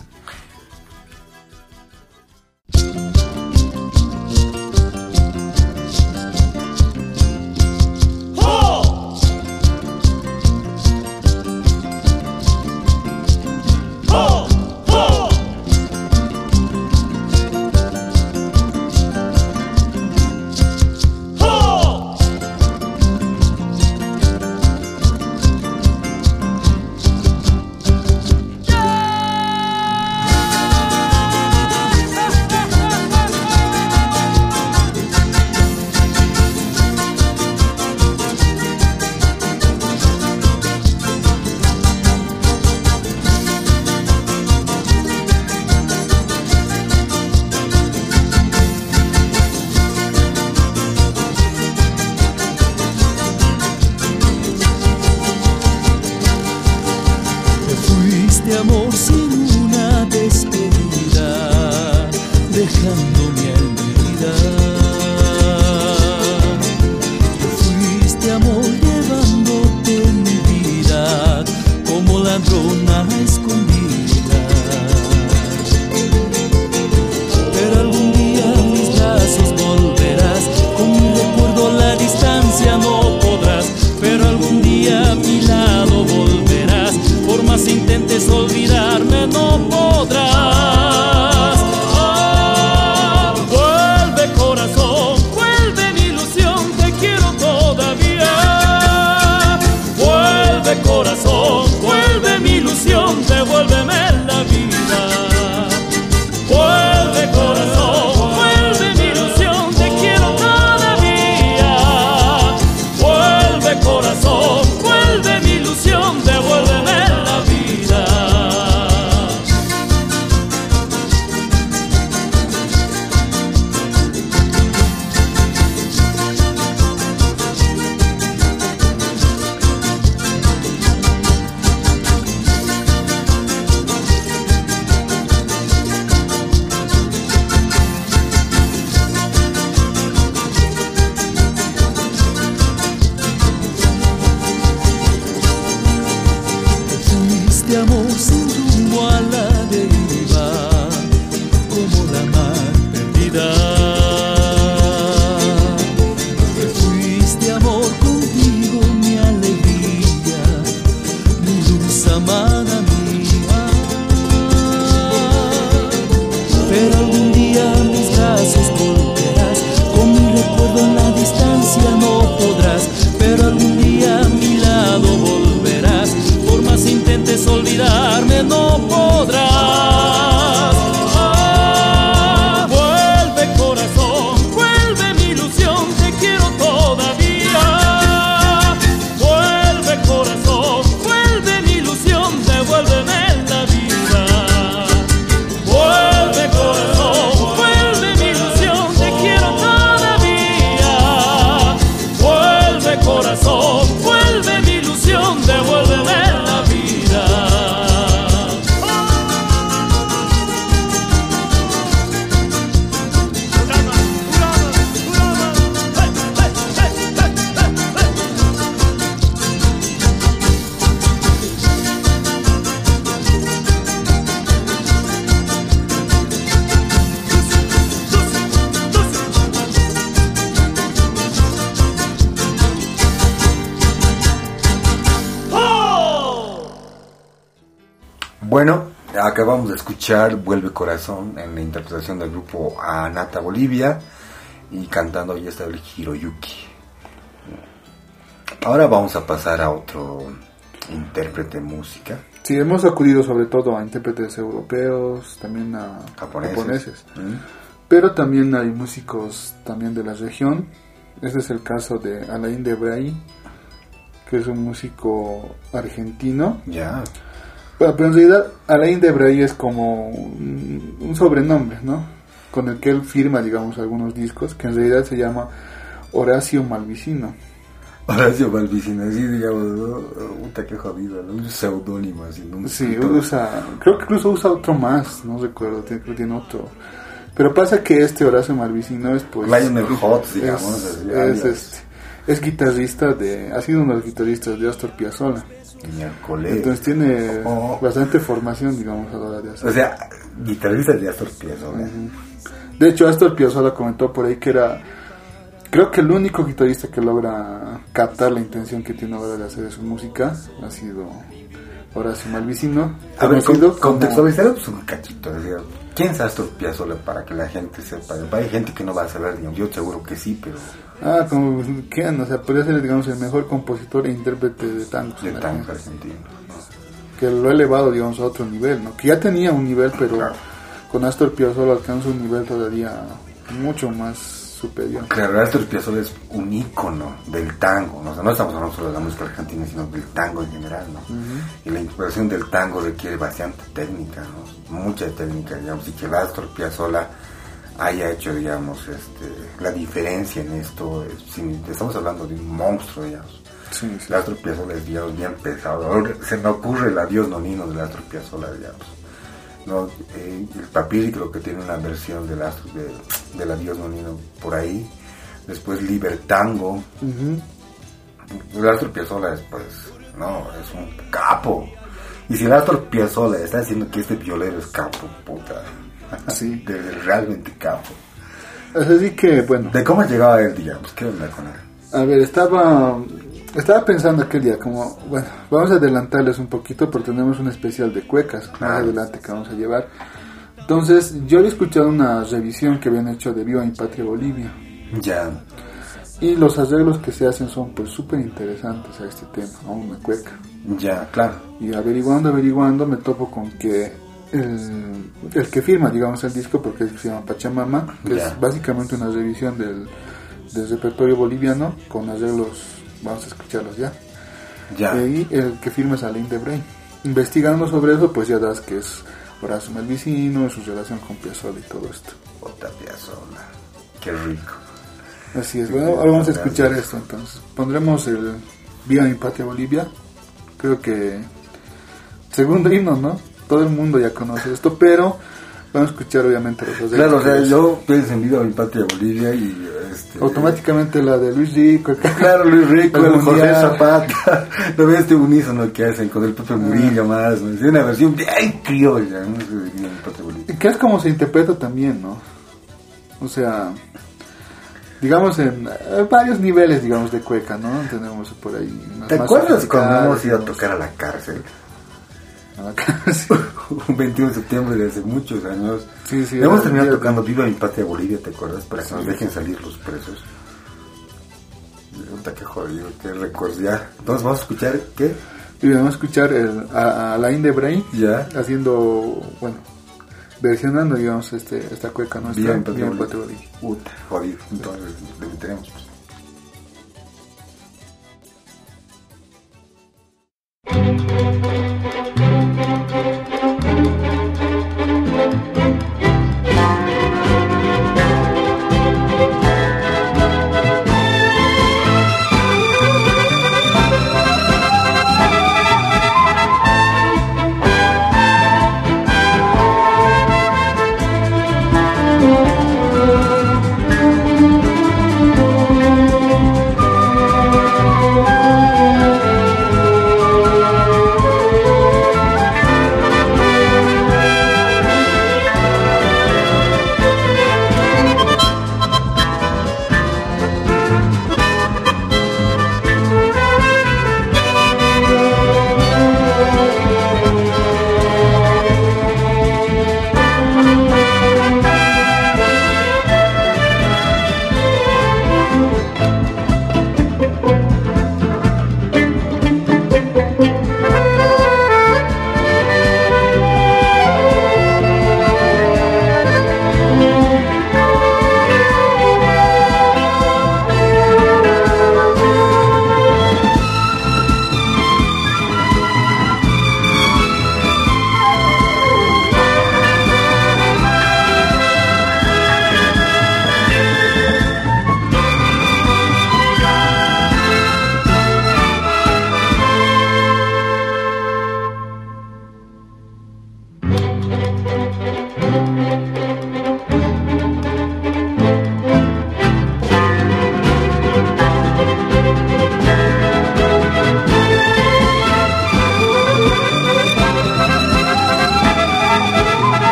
Acabamos de escuchar Vuelve Corazón en la interpretación del grupo Anata Bolivia y cantando ahí está el Hiroyuki. Ahora vamos a pasar a otro intérprete de música. Sí, hemos acudido sobre todo a intérpretes europeos, también a Japoneses. japoneses. ¿Mm? Pero también hay músicos también de la región. Este es el caso de Alain de Bray, que es un músico argentino. Ya. Bueno, pero en realidad Alain de Bray es como un, un sobrenombre, ¿no? Con el que él firma, digamos, algunos discos, que en realidad se llama Horacio Malvicino. Horacio Balbicino, así digamos, ¿no? Puta que jodido, ¿no? Un seudónimo así, ¿no? Sí, usa, creo que incluso usa otro más, no recuerdo, tiene- creo que tiene otro. Pero pasa que este Horacio Malvicino es pues... Lionel Hutz, digamos, es, este, es guitarrista de... Ha sido uno de los guitarristas de Astor Piazzolla. Miércoles. Entonces tiene Oh. bastante formación, digamos, a la hora de hacer. O sea, guitarrista de Astor Piazzolla. De hecho, Astor Piazzolla comentó por ahí que era, creo que el único guitarrista que logra captar la intención que tiene a la hora de hacer su música ha sido Horacio Malvicino. A ver, contextualizaremos un cachito. o sea, ¿Quién es Astor Piazzolla para que la gente sepa? Hay gente que no va a saber, yo seguro que sí, pero Ah, como ¿quién? O sea, podría ser, digamos, el mejor compositor e intérprete de tangos. de tangos argentinos. Que lo ha elevado, digamos, a otro nivel, ¿no? Que ya tenía un nivel, pero Claro. con Astor Piazzolla alcanza un nivel todavía mucho más superior. Claro, Astor Piazzolla es un ícono del tango, ¿no? O sea, no estamos hablando solo de la música argentina, sino del tango en general, ¿no? Y la interpretación del tango requiere bastante técnica, ¿no? Mucha técnica, digamos, y que Astor Piazzolla haya hecho, digamos, este, la diferencia en esto, es- sin- estamos hablando de un monstruo, digamos. Sí, sí. Piazzolla es, digamos, bien pesado. Ahora se me ocurre el adiós nonino del Astor Piazzolla, digamos. ¿no? Eh, el Papiri creo que tiene una versión del, Astor, de, del adiós nonino por ahí. Después Libertango. Ujú. El Astor Piazzolla es, pues, no, es un capo. Y si el Astor Piazzolla está diciendo que este violero es capo, puta. Sí. De, realmente capo. Así que, bueno, ¿De cómo llegaba él, digamos? ¿Qué onda con él? a ver, estaba, estaba pensando aquel día, como, bueno, vamos a adelantarles un poquito porque tenemos un especial de cuecas más Ah. adelante que vamos a llevar. Entonces, yo había escuchado una revisión que habían hecho de Viva mi Patria Bolivia. Ya, Y los arreglos que se hacen son pues súper interesantes a este tema, a una cueca. ya, claro. Y averiguando, averiguando, me topo con que el, el que firma, digamos, el disco, porque se llama Pachamama, que es básicamente una revisión del, del repertorio boliviano con arreglos, vamos a escucharlos ya. Ya. Y el que firma es Alain de Brain. Investigando sobre eso, pues ya das que es Horacio Melvicino, su relación con Piazzolla y todo esto. Otra Piazzolla. Qué rico. Así es, bueno, ahora vamos a escuchar esto entonces. Pondremos el Viva mi Patria Bolivia. Creo que segundo himno, ¿no? Todo el mundo ya conoce esto, pero vamos a escuchar obviamente los dos Claro, o sea, yo pienso en Viva mi patria Bolivia y este. Automáticamente la de Luis Rico. Claro, Luis Rico, El José. Zapata, lo ves este unísono que hacen con el Pepe Murillo más, ¿no? es una versión bien criolla, ¿no? Que es como se interpreta también, ¿no? O sea, digamos en eh, varios niveles, digamos, de cueca, ¿no? Tenemos por ahí. ¿Te acuerdas cuando hemos ido a tocar a la cárcel? Un 21 de septiembre de hace muchos años. Sí, sí, Hemos terminado tocando Viva mi patria Bolivia, ¿te acuerdas? Para que nos dejen salir los presos. Puta que jodido, qué recuerdos ya. Entonces vamos a escuchar, ¿qué? Y vamos a escuchar el, a, a Alain de Brain Ya. haciendo, bueno, versionando, digamos, este, esta cueca nuestra. Viva mi patria Bolivia. Puta, jodido. Entonces, lo que tenemos. Pues. Thank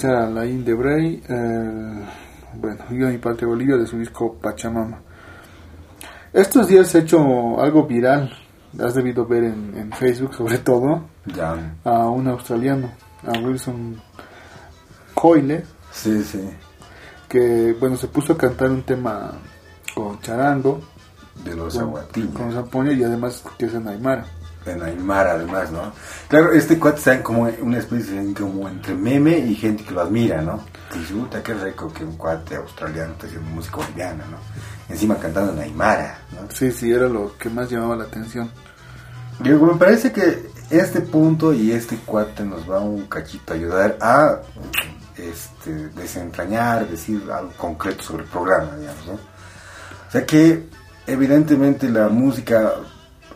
escuchar a Laín de Bray, eh, bueno, yo mi parte Bolivia de su disco Pachamama. Estos días se ha hecho algo viral, has debido ver en, en Facebook sobre todo, Ya. a un australiano, a Wilson Coyle, Sí, sí. que bueno, se puso a cantar un tema con charango, De los con, aguatiños. con zampoña y además que es en Aymara. En Aymara, además, ¿no? Claro, este cuate está como una especie de como entre meme y gente que lo admira, ¿no? Dice, puta, qué rico que un cuate australiano esté haciendo música boliviana, ¿no? Encima cantando en Aymara, ¿no? Sí, sí, era lo que más llamaba la atención. Digo, me parece que este punto y este cuate nos va un cachito a ayudar a este, desentrañar, decir algo concreto sobre el programa, digamos, ¿no? O sea que evidentemente la música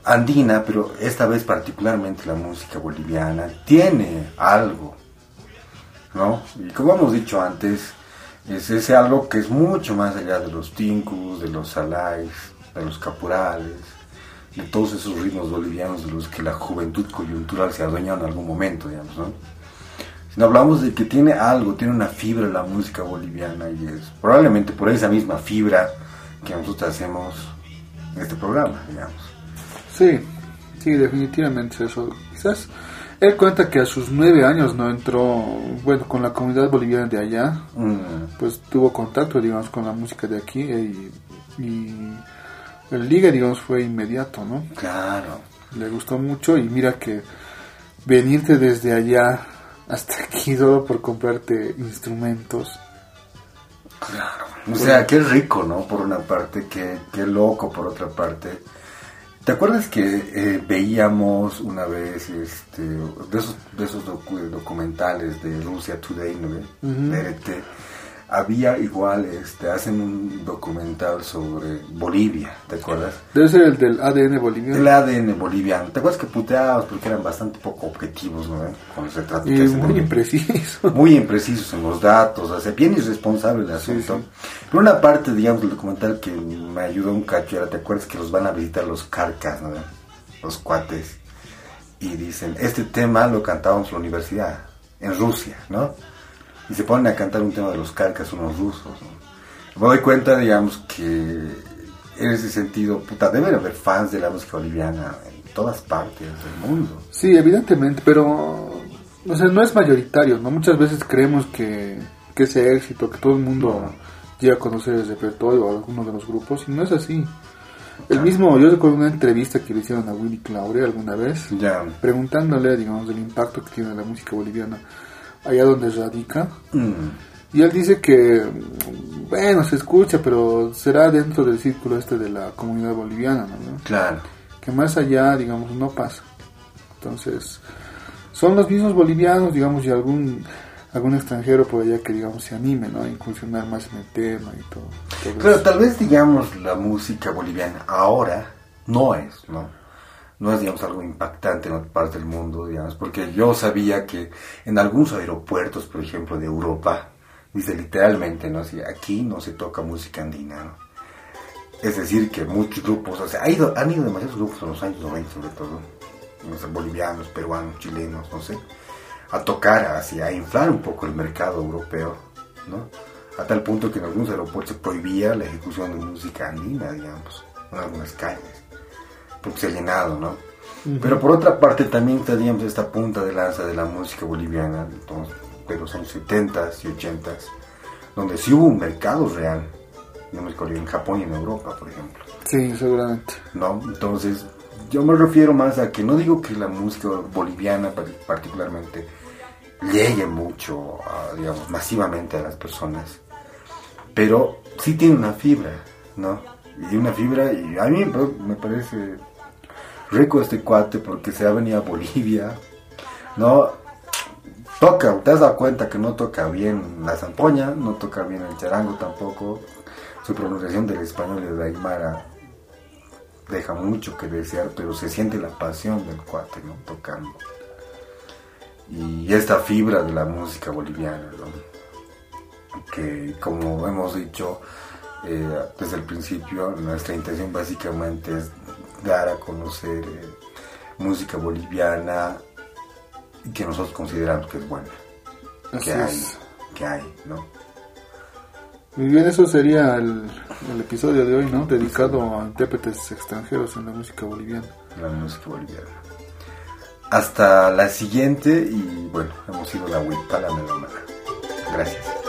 andina, pero esta vez particularmente la música boliviana, tiene algo, ¿no? Y como hemos dicho antes, es ese algo que es mucho más allá de los tincus, de los salais, de los capurales, de todos esos ritmos bolivianos de los que la juventud coyuntural se adueña en algún momento, digamos, ¿no? Sino hablamos de que tiene algo, tiene una fibra la música boliviana y es probablemente por esa misma fibra que nosotros hacemos este programa, digamos. Sí, sí, definitivamente es eso. Quizás él cuenta que a sus nueve años no entró, bueno, con la comunidad boliviana de allá, Mm, pues tuvo contacto, digamos, con la música de aquí y, y el liga, digamos, fue inmediato, ¿no? claro. Le gustó mucho y mira que venirte desde allá hasta aquí solo por comprarte instrumentos. O sea, qué rico, ¿no? Por una parte, qué, qué loco por otra parte. ¿Te acuerdas que eh, veíamos una vez este, de esos, de esos docu- documentales de Rusia Today, ¿no? De RT? Había igual, este, hacen un documental sobre Bolivia, ¿te acuerdas? Debe ser el del ADN boliviano. El ADN boliviano. ¿Te acuerdas que puteábamos porque eran bastante poco objetivos, ¿no? ve? Con los retratos hacen muy de- impreciso. muy imprecisos en los datos, o sea, bien irresponsable el asunto. Por una parte, digamos, del documental que me ayudó un cacho era, ¿te acuerdas que los van a visitar los carcas, ¿no? los cuates? Y dicen, este tema lo cantábamos en la universidad, en Rusia, ¿no? Y se ponen a cantar un tema de los carcas unos rusos, ¿no? Me doy cuenta, digamos, que en ese sentido, puta, deben haber fans de la música boliviana en todas partes del mundo. Sí, evidentemente, pero o sea, no es mayoritario, ¿no? Muchas veces creemos que, que ese éxito, que todo el mundo llega a conocer el repertorio o alguno de los grupos, y no es así. El mismo, yo recuerdo una entrevista que le hicieron a Willy Claure alguna vez, Ya. preguntándole, digamos, del impacto que tiene la música boliviana allá donde radica. Mm. Y él dice que, bueno, se escucha, pero será dentro del círculo este de la comunidad boliviana, ¿no? Claro. que más allá, digamos, no pasa. Entonces, son los mismos bolivianos, digamos, y algún algún extranjero por allá que, digamos, se anime, ¿no? A incursionar más en el tema y todo. todo Claro, eso. tal vez digamos la música boliviana ahora no es, ¿no? No es, digamos, algo impactante en otra parte del mundo, digamos, porque yo sabía que en algunos aeropuertos, por ejemplo, de Europa, dice literalmente, ¿no? Así, aquí no se toca música andina. Es decir, que muchos grupos, o sea, ha ido, han ido demasiados grupos en los años 90, sobre todo, bolivianos, peruanos, chilenos, no sé, a tocar, así, a inflar un poco el mercado europeo, ¿no? A tal punto que en algunos aeropuertos se prohibía la ejecución de música andina, digamos, en algunas calles, porque se ha llenado, ¿no? Pero por otra parte también teníamos esta punta de lanza de la música boliviana, entonces, de los años 70 y 80 donde sí hubo un mercado real de música en Japón y en Europa, por ejemplo. Sí, seguramente. ¿no? Entonces, yo me refiero más a que no digo que la música boliviana par- particularmente llegue mucho, a, digamos, masivamente a las personas, pero sí tiene una fibra, ¿no? Y una fibra, y a mí pues, me parece rico este cuate porque se ha venido a Bolivia, ¿no? Toca, te has dado cuenta que no toca bien la zampoña, no toca bien el charango tampoco, su pronunciación del español y de Aymara deja mucho que desear, pero se siente la pasión del cuate, ¿no? Tocando. Y esta fibra de la música boliviana. Que como hemos dicho eh, desde el principio, nuestra intención básicamente es dar a conocer eh, música boliviana que nosotros consideramos que es buena. Así que hay, es. que hay, ¿no? Muy bien, eso sería el, el episodio de hoy, ¿no? Dedicado a intérpretes extranjeros en la música boliviana. La música boliviana. Hasta la siguiente y bueno, hemos sido la Huipala Melómana. Gracias.